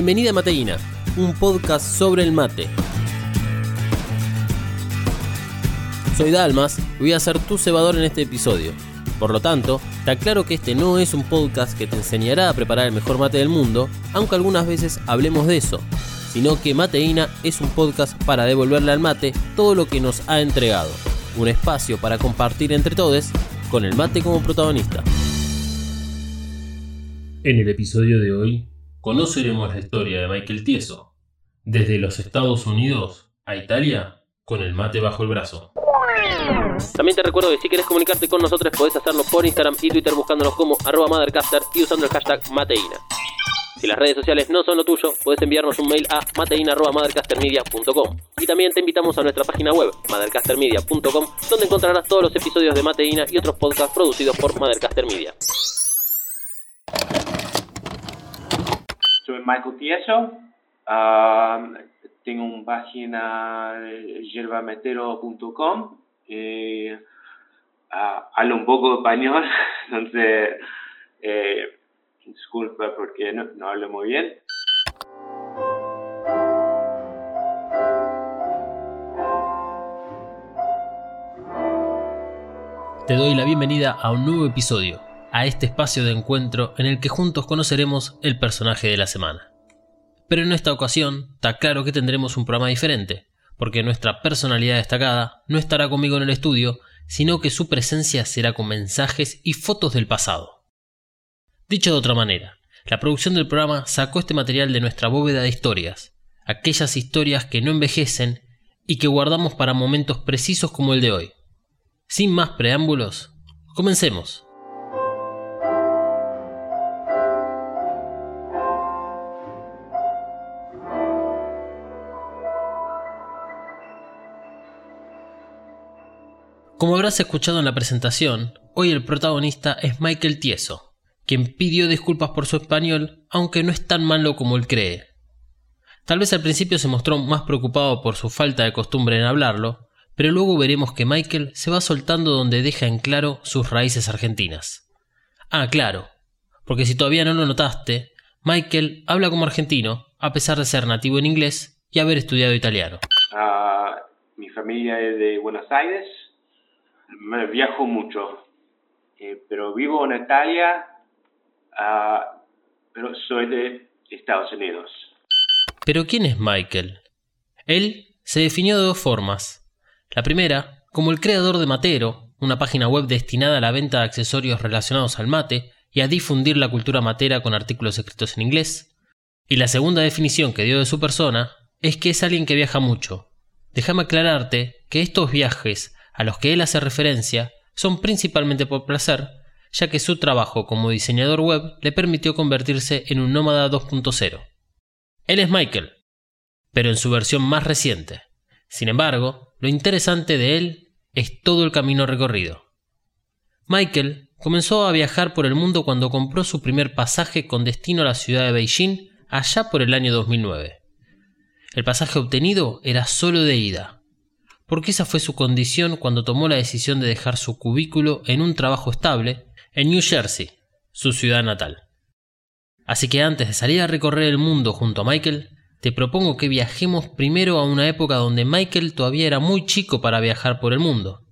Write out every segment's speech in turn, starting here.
Bienvenida a Mateína, un podcast sobre el mate. Soy Dalmas y voy a ser tu cebador en este episodio. Por lo tanto, te aclaro que este no es un podcast que te enseñará a preparar el mejor mate del mundo, aunque algunas veces hablemos de eso, sino que Mateína es un podcast para devolverle al mate todo lo que nos ha entregado, un espacio para compartir entre todos con el mate como protagonista. En el episodio de hoy conoceremos la historia de Michael Tieso, desde los Estados Unidos a Italia con el mate bajo el brazo. También te recuerdo que si quieres comunicarte con nosotros podés hacerlo por Instagram y Twitter buscándonos como arroba mothercaster y usando el hashtag mateína. Si las redes sociales no son lo tuyo, puedes enviarnos un mail a mateina.mothercastermedia.com Y también te invitamos a nuestra página web, mothercastermedia.com, donde encontrarás todos los episodios de Mateína y otros podcasts producidos por Mothercaster Media. Soy Michael Tieso. ah, tengo una página yerbametero.com. Eh, ah, hablo un poco español, entonces eh, disculpa porque no hablo muy bien. Te doy la bienvenida a un nuevo episodio, a este espacio de encuentro en el que juntos conoceremos el personaje de la semana. Pero en esta ocasión, está claro que tendremos un programa diferente, porque nuestra personalidad destacada no estará conmigo en el estudio, sino que su presencia será con mensajes y fotos del pasado. Dicho de otra manera, la producción del programa sacó este material de nuestra bóveda de historias, aquellas historias que no envejecen y que guardamos para momentos precisos como el de hoy. Sin más preámbulos, comencemos. Como habrás escuchado en la presentación, hoy el protagonista es Michael Tieso, quien pidió disculpas por su español, aunque no es tan malo como él cree. Tal vez al principio se mostró más preocupado por su falta de costumbre en hablarlo, pero luego veremos que Michael se va soltando donde deja en claro sus raíces argentinas. Ah, claro, porque si todavía no lo notaste, Michael habla como argentino, a pesar de ser nativo en inglés y haber estudiado italiano. Ah, mi familia es de Buenos Aires. Me viajo mucho, eh, pero vivo en Italia, ah, pero soy de Estados Unidos. Pero ¿quién es Michael? Él se definió de dos formas. La primera, como el creador de Matero, una página web destinada a la venta de accesorios relacionados al mate y a difundir la cultura matera con artículos escritos en inglés. Y la segunda definición que dio de su persona es que es alguien que viaja mucho. Déjame aclararte que estos viajes a los que él hace referencia son principalmente por placer, ya que su trabajo como diseñador web le permitió convertirse en un nómada 2.0. Él es Michael, pero en su versión más reciente. Sin embargo, lo interesante de él es todo el camino recorrido. Michael comenzó a viajar por el mundo cuando compró su primer pasaje con destino a la ciudad de Beijing allá por el año 2009. El pasaje obtenido era solo de ida, porque esa fue su condición cuando tomó la decisión de dejar su cubículo en un trabajo estable en New Jersey, su ciudad natal. Así que antes de salir a recorrer el mundo junto a Michael, te propongo que viajemos primero a una época donde Michael todavía era muy chico para viajar por el mundo.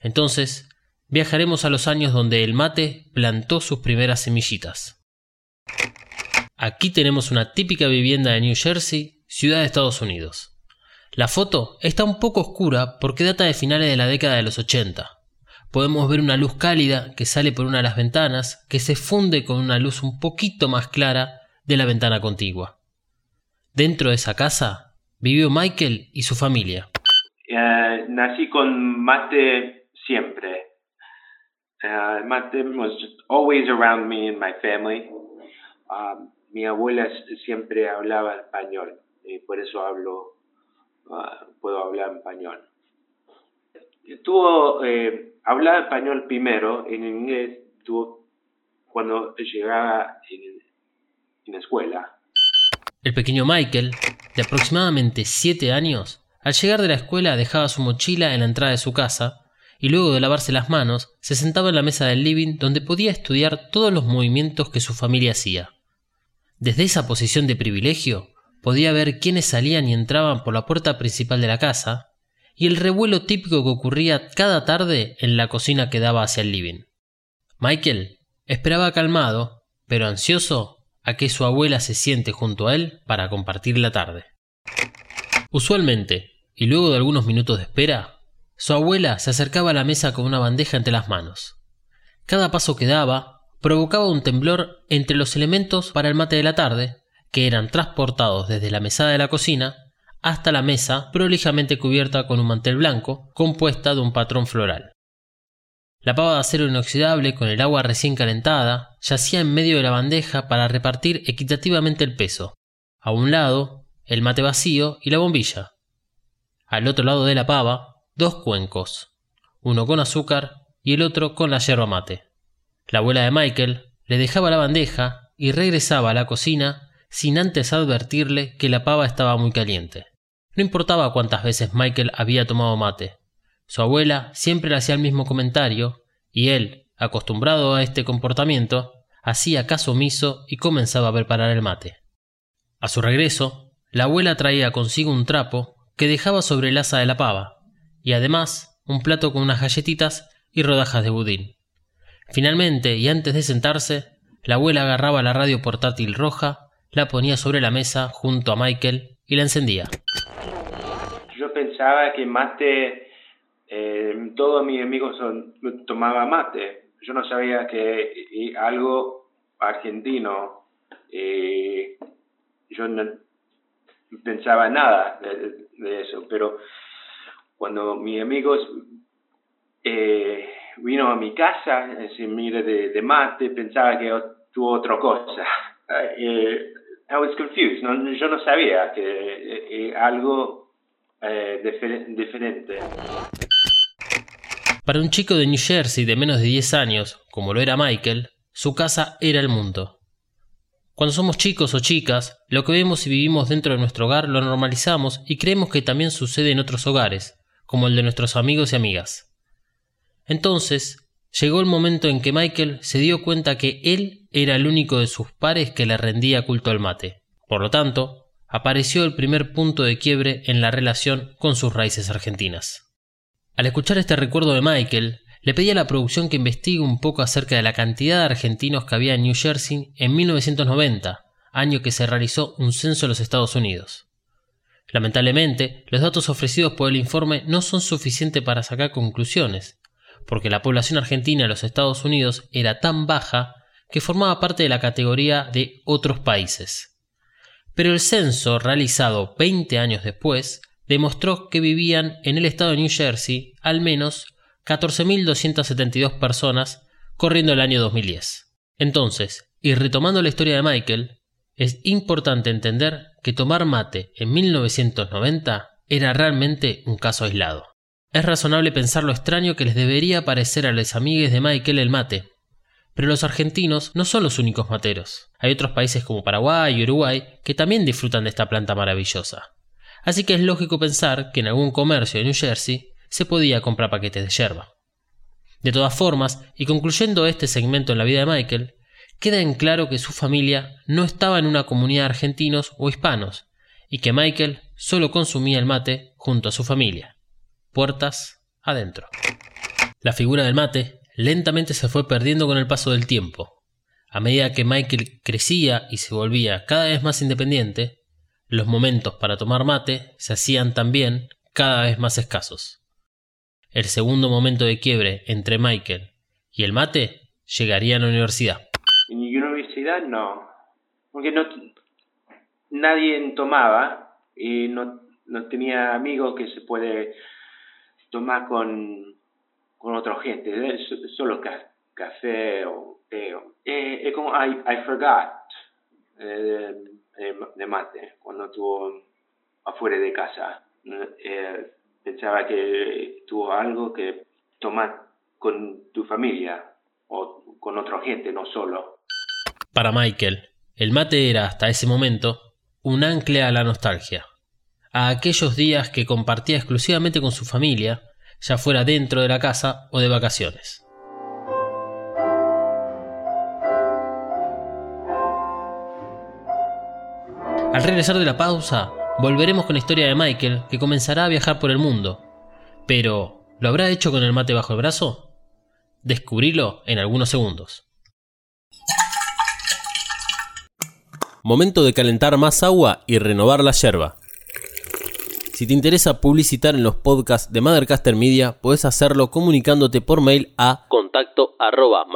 Entonces, viajaremos a los años donde el mate plantó sus primeras semillitas. Aquí tenemos una típica vivienda de New Jersey, ciudad de Estados Unidos. La foto está un poco oscura porque data de finales de la década de los 80. Podemos ver una luz cálida que sale por una de las ventanas que se funde con una luz un poquito más clara de la ventana contigua. Dentro de esa casa vivió Michael y su familia. Eh, nací con mate siempre. Uh, mate was always around me my family. Um, mi abuela siempre hablaba español y por eso hablo, puedo hablar español. Tuvo, eh, español primero, en inglés tuvo cuando llegaba en, en la escuela. El pequeño Michael, de aproximadamente 7 años, al llegar de la escuela dejaba su mochila en la entrada de su casa y luego de lavarse las manos se sentaba en la mesa del living donde podía estudiar todos los movimientos que su familia hacía. Desde esa posición de privilegio podía ver quiénes salían y entraban por la puerta principal de la casa y el revuelo típico que ocurría cada tarde en la cocina que daba hacia el living. Michael esperaba calmado, pero ansioso a que su abuela se siente junto a él para compartir la tarde. Usualmente, y luego de algunos minutos de espera, su abuela se acercaba a la mesa con una bandeja entre las manos. Cada paso que daba provocaba un temblor entre los elementos para el mate de la tarde, que eran transportados desde la mesada de la cocina hasta la mesa prolijamente cubierta con un mantel blanco compuesta de un patrón floral. La pava de acero inoxidable con el agua recién calentada yacía en medio de la bandeja para repartir equitativamente el peso. A un lado, el mate vacío y la bombilla. Al otro lado de la pava, dos cuencos, uno con azúcar y el otro con la yerba mate. La abuela de Michael le dejaba la bandeja y regresaba a la cocina sin antes advertirle que la pava estaba muy caliente. No importaba cuántas veces Michael había tomado mate. Su abuela siempre le hacía el mismo comentario, y él, acostumbrado a este comportamiento, hacía caso omiso y comenzaba a preparar el mate. A su regreso, la abuela traía consigo un trapo que dejaba sobre el asa de la pava, y además un plato con unas galletitas y rodajas de budín. Finalmente, y antes de sentarse, la abuela agarraba la radio portátil roja la ponía sobre la mesa junto a Michael y la encendía. Yo pensaba que mate, eh, todos mis amigos son, tomaban mate. Yo no sabía que algo argentino, eh, yo no pensaba nada de, eso, pero cuando mis amigos eh, vino a mi casa, sin mire de, de mate, pensaba que tuvo otra cosa. Eh, I was confused. yo no sabía que eh, eh, algo eh, diferente. Para un chico de New Jersey de menos de 10 años, como lo era Michael, su casa era el mundo. Cuando somos chicos o chicas, lo que vemos y vivimos dentro de nuestro hogar lo normalizamos y creemos que también sucede en otros hogares, como el de nuestros amigos y amigas. Entonces, Llegó el momento en que Michael se dio cuenta que él era el único de sus pares que le rendía culto al mate. Por lo tanto, apareció el primer punto de quiebre en la relación con sus raíces argentinas. Al escuchar este recuerdo de Michael, le pedí a la producción que investigue un poco acerca de la cantidad de argentinos que había en New Jersey en 1990, año que se realizó un censo en los Estados Unidos. Lamentablemente, los datos ofrecidos por el informe no son suficientes para sacar conclusiones, porque la población argentina en los Estados Unidos era tan baja que formaba parte de la categoría de otros países. Pero el censo realizado 20 años después demostró que vivían en el estado de New Jersey al menos 14.272 personas corriendo el año 2010. Entonces, y retomando la historia de Michael, es importante entender que tomar mate en 1990 era realmente un caso aislado. Es razonable pensar lo extraño que les debería parecer a los amigues de Michael el mate. Pero los argentinos no son los únicos materos. Hay otros países como Paraguay y Uruguay que también disfrutan de esta planta maravillosa. Así que es lógico pensar que en algún comercio de New Jersey se podía comprar paquetes de yerba. De todas formas, y concluyendo este segmento en la vida de Michael, queda en claro que su familia no estaba en una comunidad de argentinos o hispanos, y que Michael solo consumía el mate junto a su familia puertas adentro. La figura del mate lentamente se fue perdiendo con el paso del tiempo. A medida que Michael crecía y se volvía cada vez más independiente, los momentos para tomar mate se hacían también cada vez más escasos. El segundo momento de quiebre entre Michael y el mate llegaría a la universidad. En la universidad no, porque no nadie tomaba y no, no tenía amigos que se puede tomar con, con otra gente, ¿eh? solo café o té. Eh, es como I, I forgot eh, de, mate cuando estuvo afuera de casa. pensaba que tuvo algo que tomar con tu familia o con otra gente, no solo. Para Michael, el mate era hasta ese momento un ancla a la nostalgia a aquellos días que compartía exclusivamente con su familia, ya fuera dentro de la casa o de vacaciones. Al regresar de la pausa, volveremos con la historia de Michael, que comenzará a viajar por el mundo. Pero, ¿lo habrá hecho con el mate bajo el brazo? Descubrilo en algunos segundos. Momento de calentar más agua y renovar la yerba. Si te interesa publicitar en los podcasts de Mothercaster Media, puedes hacerlo comunicándote por mail a contacto arroba.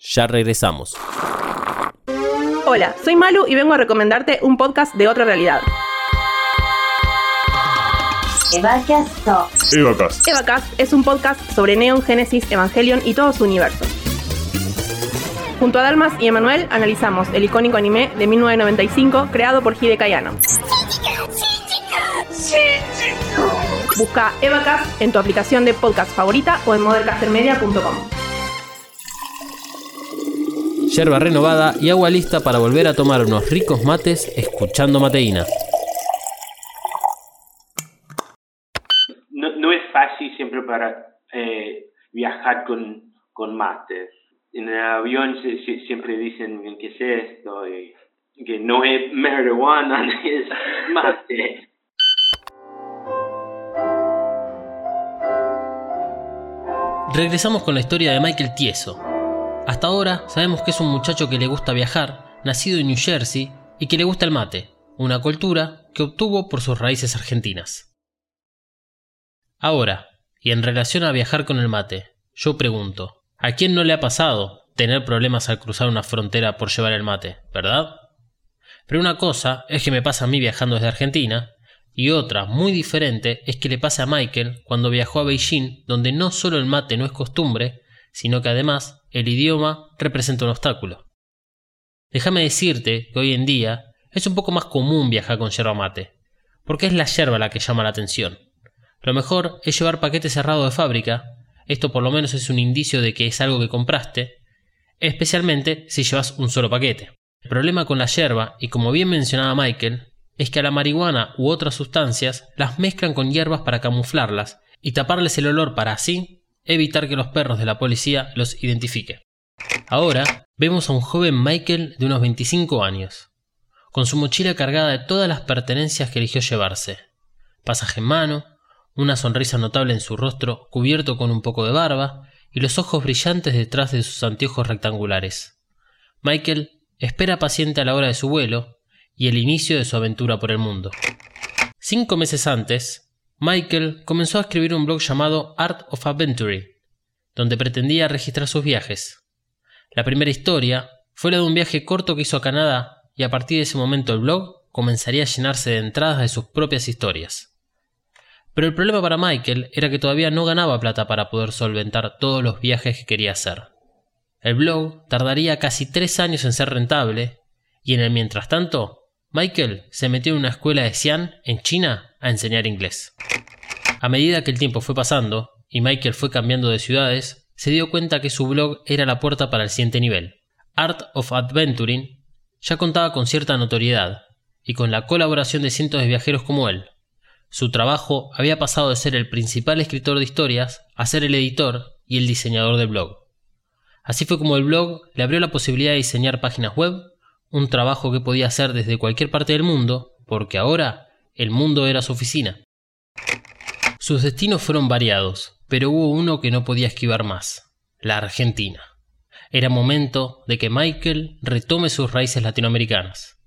Ya regresamos. Hola, soy Malu y vengo a recomendarte un podcast de otra realidad. Evacast. Evacast. Evacast es un podcast sobre Neon, Genesis, Evangelion y todo su universo. Junto a Dalmas y Emanuel analizamos el icónico anime de 1995 creado por Hide Kayano. Busca Evacast en tu aplicación de podcast favorita o en mothercastermedia.com. Yerba renovada y agua lista para volver a tomar unos ricos mates escuchando mateína. No, no es fácil siempre para eh, viajar con, con mates. En el avión se- se- siempre dicen qué es esto y que no es marihuana, es mate. Regresamos con la historia de Michael Tieso. Hasta ahora sabemos que es un muchacho que le gusta viajar, nacido en New Jersey y que le gusta el mate, una cultura que obtuvo por sus raíces argentinas. Ahora, y en relación a viajar con el mate, yo pregunto, ¿a quién no le ha pasado tener problemas al cruzar una frontera por llevar el mate, verdad? Pero una cosa es que me pasa a mí viajando desde Argentina, y otra, muy diferente, es que le pase a Michael cuando viajó a Beijing, donde no solo el mate no es costumbre, sino que además el idioma representa un obstáculo. Déjame decirte que hoy en día es un poco más común viajar con yerba mate, porque es la yerba la que llama la atención. Lo mejor es llevar paquete cerrado de fábrica, esto por lo menos es un indicio de que es algo que compraste, especialmente si llevas un solo paquete. El problema con la yerba, y como bien mencionaba Michael, es que a la marihuana u otras sustancias las mezclan con hierbas para camuflarlas y taparles el olor para así evitar que los perros de la policía los identifiquen. Ahora vemos a un joven Michael de unos 25 años, con su mochila cargada de todas las pertenencias que eligió llevarse, pasaje en mano, una sonrisa notable en su rostro cubierto con un poco de barba y los ojos brillantes detrás de sus anteojos rectangulares. Michael espera paciente a la hora de su vuelo y el inicio de su aventura por el mundo. Cinco meses antes, Michael comenzó a escribir un blog llamado Art of Adventuring, donde pretendía registrar sus viajes. La primera historia fue la de un viaje corto que hizo a Canadá y a partir de ese momento el blog comenzaría a llenarse de entradas de sus propias historias. Pero el problema para Michael era que todavía no ganaba plata para poder solventar todos los viajes que quería hacer. El blog tardaría casi tres años en ser rentable y en el mientras tanto, Michael se metió en una escuela de Xi'an, en China, a enseñar inglés. A medida que el tiempo fue pasando y Michael fue cambiando de ciudades, se dio cuenta que su blog era la puerta para el siguiente nivel. Art of Adventuring ya contaba con cierta notoriedad y con la colaboración de cientos de viajeros como él. Su trabajo había pasado de ser el principal escritor de historias a ser el editor y el diseñador del blog. Así fue como el blog le abrió la posibilidad de diseñar páginas web, un trabajo que podía hacer desde cualquier parte del mundo, porque ahora el mundo era su oficina. Sus destinos fueron variados, pero hubo uno que no podía esquivar más, la Argentina. Era momento de que Michael retome sus raíces latinoamericanas.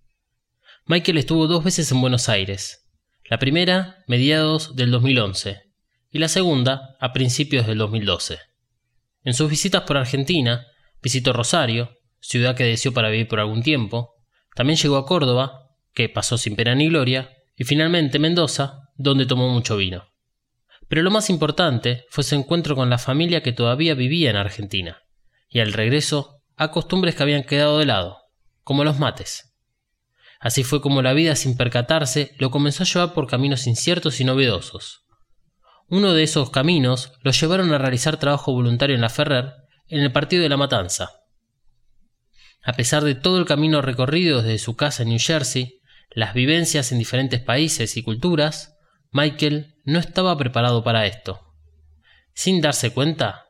Michael estuvo dos veces en Buenos Aires, la primera mediados del 2011 y la segunda a principios del 2012. En sus visitas por Argentina, visitó Rosario, ciudad que deseó para vivir por algún tiempo, también llegó a Córdoba, que pasó sin pena ni gloria, y finalmente Mendoza, donde tomó mucho vino. Pero lo más importante fue su encuentro con la familia que todavía vivía en Argentina, y al regreso a costumbres que habían quedado de lado, como los mates. Así fue como la vida sin percatarse lo comenzó a llevar por caminos inciertos y novedosos. Uno de esos caminos lo llevaron a realizar trabajo voluntario en la Ferrer, en el partido de la Matanza. A pesar de todo el camino recorrido desde su casa en New Jersey, las vivencias en diferentes países y culturas, Michael no estaba preparado para esto. Sin darse cuenta,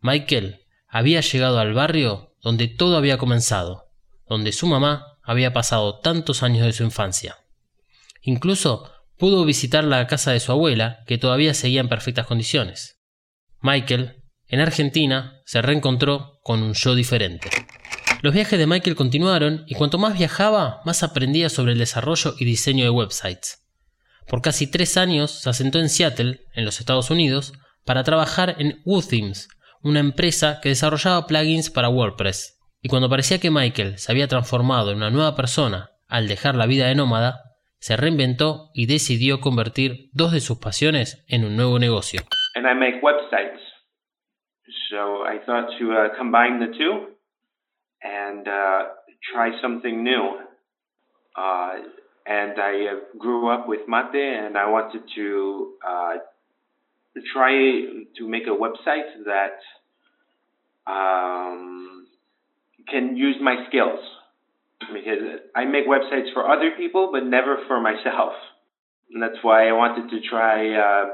Michael había llegado al barrio donde todo había comenzado, donde su mamá había pasado tantos años de su infancia. Incluso pudo visitar la casa de su abuela, que todavía seguía en perfectas condiciones. Michael, en Argentina, se reencontró con un yo diferente. Los viajes de Michael continuaron y cuanto más viajaba, más aprendía sobre el desarrollo y diseño de websites. Por casi tres años se asentó en Seattle, en los Estados Unidos, para trabajar en WooThemes, una empresa que desarrollaba plugins para WordPress. Y cuando parecía que Michael se había transformado en una nueva persona al dejar la vida de nómada, se reinventó y decidió convertir dos de sus pasiones en un nuevo negocio. And I make websites. So I thought to uh, combine and uh, try something new. Uh, and I uh, grew up with mate, and I wanted to uh, try to make a website that um, can use my skills because I make websites for other people, but never for myself. And that's why I wanted to try uh,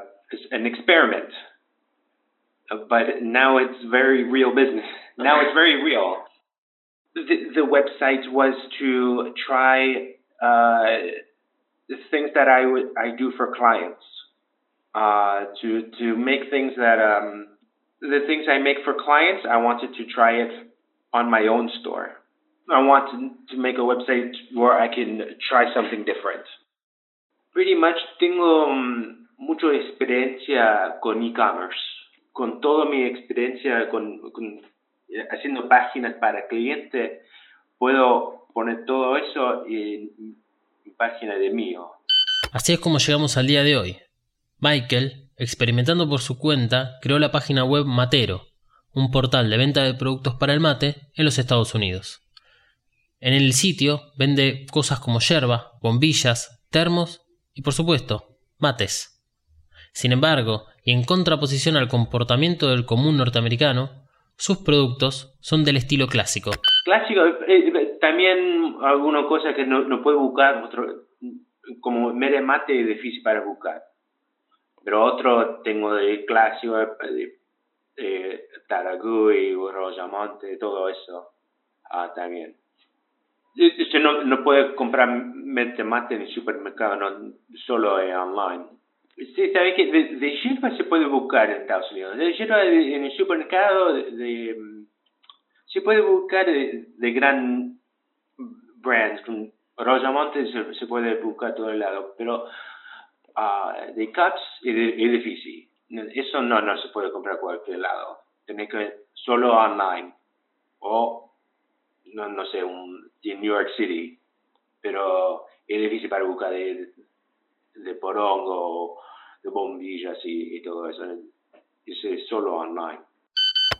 an experiment. But now it's very real business. Now it's very real. The, the website was to try uh, the things that I would I do for clients. Uh, to to make things that um, the things I make for clients, I wanted to try it on my own store. I want to, make a website where I can try something different. Pretty much tengo um, mucha experiencia con e-commerce. Con toda mi experiencia con, con haciendo páginas para clientes, puedo poner todo eso en mi página de mío. Así es como llegamos al día de hoy. Michael, experimentando por su cuenta, creó la página web Matero, un portal de venta de productos para el mate en los Estados Unidos. En el sitio vende cosas como yerba, bombillas, termos y por supuesto, mates. Sin embargo, y en contraposición al comportamiento del común norteamericano, sus productos son del estilo clásico. Clásico, eh, eh, también alguna cosa que no, no puede buscar, otro, como mere mate es difícil para buscar. Pero otro tengo de clásico, de, de Taragui, Rosamonte, todo eso ah, también. Usted no, no puede comprar mate en el supermercado, no solo online. Sí, sabe que de, de yerba se puede buscar en Estados Unidos. De yerba en el supermercado de, se puede buscar de, gran brands. Con Rosamonte se, se puede buscar todo el lado, pero uh, de cups es, es, difícil. Eso no, no se puede comprar a cualquier lado. Tiene que solo online o no, no sé, un, en New York City, pero es difícil para buscar de, de porongo, de bombillas y, todo eso. Es solo online.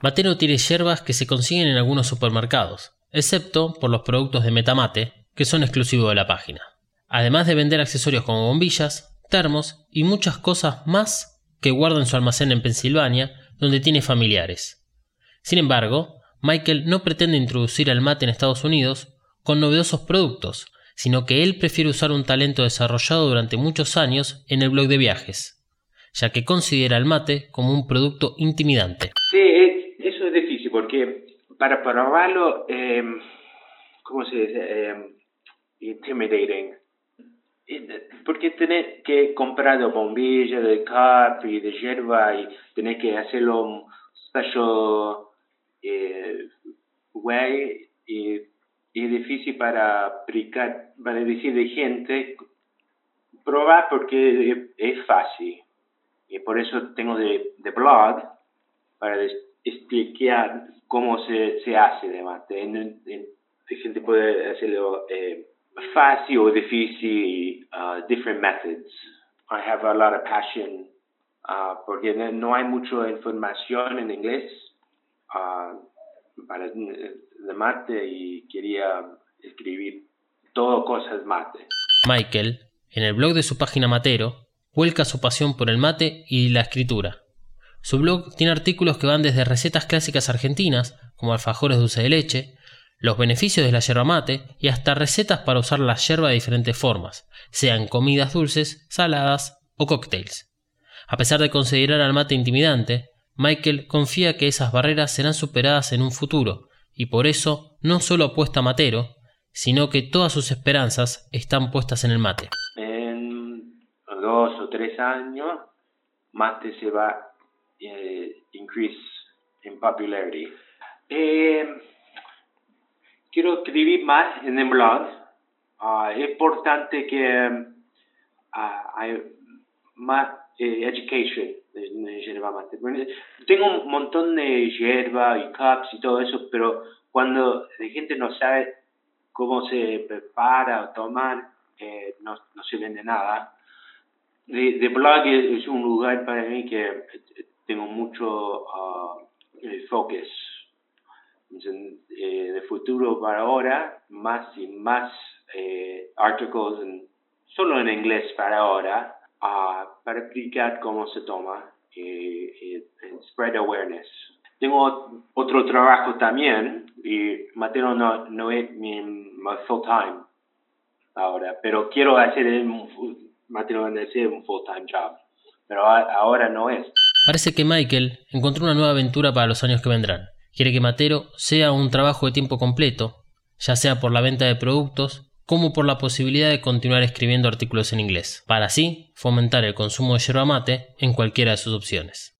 Matero tiene hierbas que se consiguen en algunos supermercados, excepto por los productos de Metamate, que son exclusivos de la página. Además de vender accesorios como bombillas, termos y muchas cosas más que guarda en su almacén en Pensilvania, donde tiene familiares. Sin embargo, Michael no pretende introducir el mate en Estados Unidos con novedosos productos, sino que él prefiere usar un talento desarrollado durante muchos años en el blog de viajes, ya que considera el mate como un producto intimidante. Sí, eso es difícil porque para probarlo, eh, ¿cómo se dice? Eh, intimidating. Porque tener que comprar de bombilla, de cup y de hierba y tener que hacerlo un special eh, way y, y, difícil para aplicar, para decir de gente, probar porque es, es fácil. Y por eso tengo de, blog para explicar cómo se, se hace en, la gente puede hacerlo eh, fácil o difícil, uh, different methods. I have a lot of passion uh, porque no hay mucha información en inglés uh, para de mate y quería escribir todo cosas mate. Michael, en el blog de su página Matero, vuelca su pasión por el mate y la escritura. Su blog tiene artículos que van desde recetas clásicas argentinas, como alfajores dulce de leche, los beneficios de la yerba mate y hasta recetas para usar la yerba de diferentes formas, sean comidas dulces, saladas o cócteles. A pesar de considerar al mate intimidante, Michael confía que esas barreras serán superadas en un futuro, y por eso no solo apuesta a Matero, sino que todas sus esperanzas están puestas en el mate. En dos o tres años, mate se va a eh, increase in popularity. Eh, quiero escribir más en el blog. Ah, es importante que ah, hay más eh, education mate. Tengo un montón de yerba y cups y todo eso, pero cuando la gente no sabe cómo se prepara o tomar, eh, no, no, se vende nada. De, blog es, un lugar para mí que eh, tengo mucho uh, focus. de futuro para ahora, más y más artículos, en, solo en inglés para ahora, para explicar cómo se toma y, spread awareness. Tengo otro trabajo también y Mateo no, no es mi, full time ahora, pero quiero hacer un, Mateo hacer un full time job, pero ahora no es. Parece que Michael encontró una nueva aventura para los años que vendrán. Quiere que Matero sea un trabajo de tiempo completo, ya sea por la venta de productos como por la posibilidad de continuar escribiendo artículos en inglés, para así fomentar el consumo de yerba mate en cualquiera de sus opciones.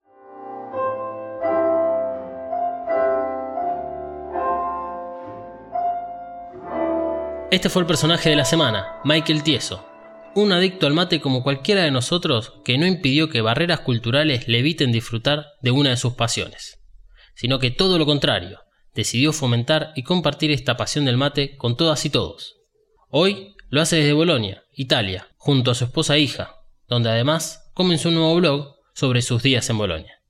Este fue el personaje de la semana, Michael Tieso, un adicto al mate como cualquiera de nosotros que no impidió que barreras culturales le eviten disfrutar de una de sus pasiones, sino que todo lo contrario, decidió fomentar y compartir esta pasión del mate con todas y todos. Hoy lo hace desde Bolonia, Italia, junto a su esposa e hija, donde además comenzó un nuevo blog sobre sus días en Bolonia.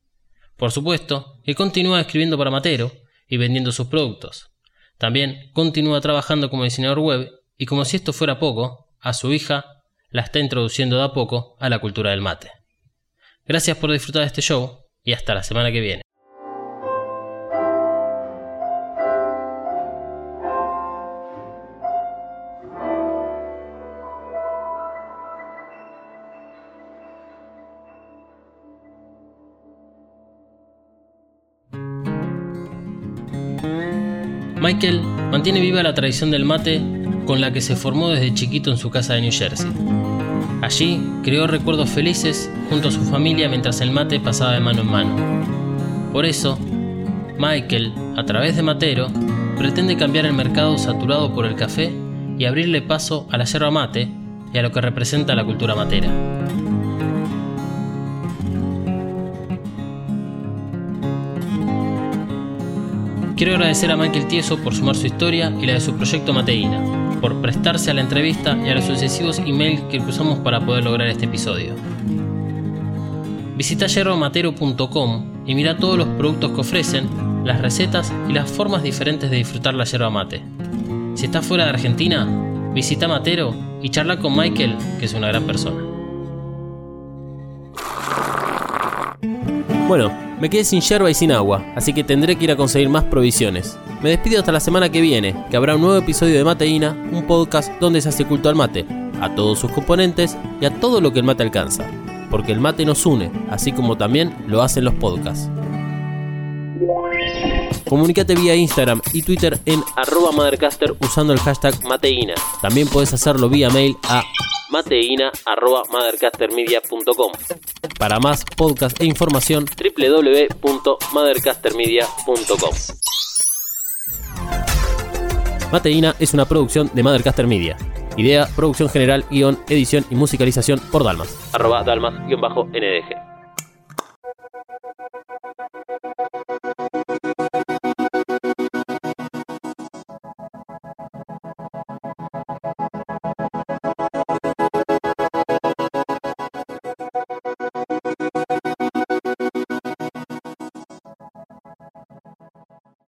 Por supuesto que continúa escribiendo para Matero y vendiendo sus productos. También continúa trabajando como diseñador web y como si esto fuera poco, a su hija la está introduciendo de a poco a la cultura del mate. Gracias por disfrutar de este show y hasta la semana que viene. Michael mantiene viva la tradición del mate con la que se formó desde chiquito en su casa de New Jersey. Allí creó recuerdos felices junto a su familia mientras el mate pasaba de mano en mano. Por eso, Michael, a través de Matero, pretende cambiar el mercado saturado por el café y abrirle paso a la yerba mate y a lo que representa la cultura matera. Quiero agradecer a Michael Tieso por sumar su historia y la de su proyecto Mateína, por prestarse a la entrevista y a los sucesivos emails que cruzamos para poder lograr este episodio. Visita yerbamatero.com y mira todos los productos que ofrecen, las recetas y las formas diferentes de disfrutar la yerba mate. Si estás fuera de Argentina, visita Matero y charla con Michael, que es una gran persona. Bueno, me quedé sin yerba y sin agua, así que tendré que ir a conseguir más provisiones. Me despido hasta la semana que viene, que habrá un nuevo episodio de Mateína, un podcast donde se hace culto al mate, a todos sus componentes y a todo lo que el mate alcanza. Porque el mate nos une, así como también lo hacen los podcasts. Comunicate vía Instagram y Twitter en arroba Mothercaster usando el hashtag Mateína. También puedes hacerlo vía mail a mateina.mothercastermedia.com. Para más podcast e información, www.mothercastermedia.com. Mateina es una producción de Mothercaster Media. Idea, producción general, guion, edición y musicalización por Dalmas. Arroba Dalmas-NDG.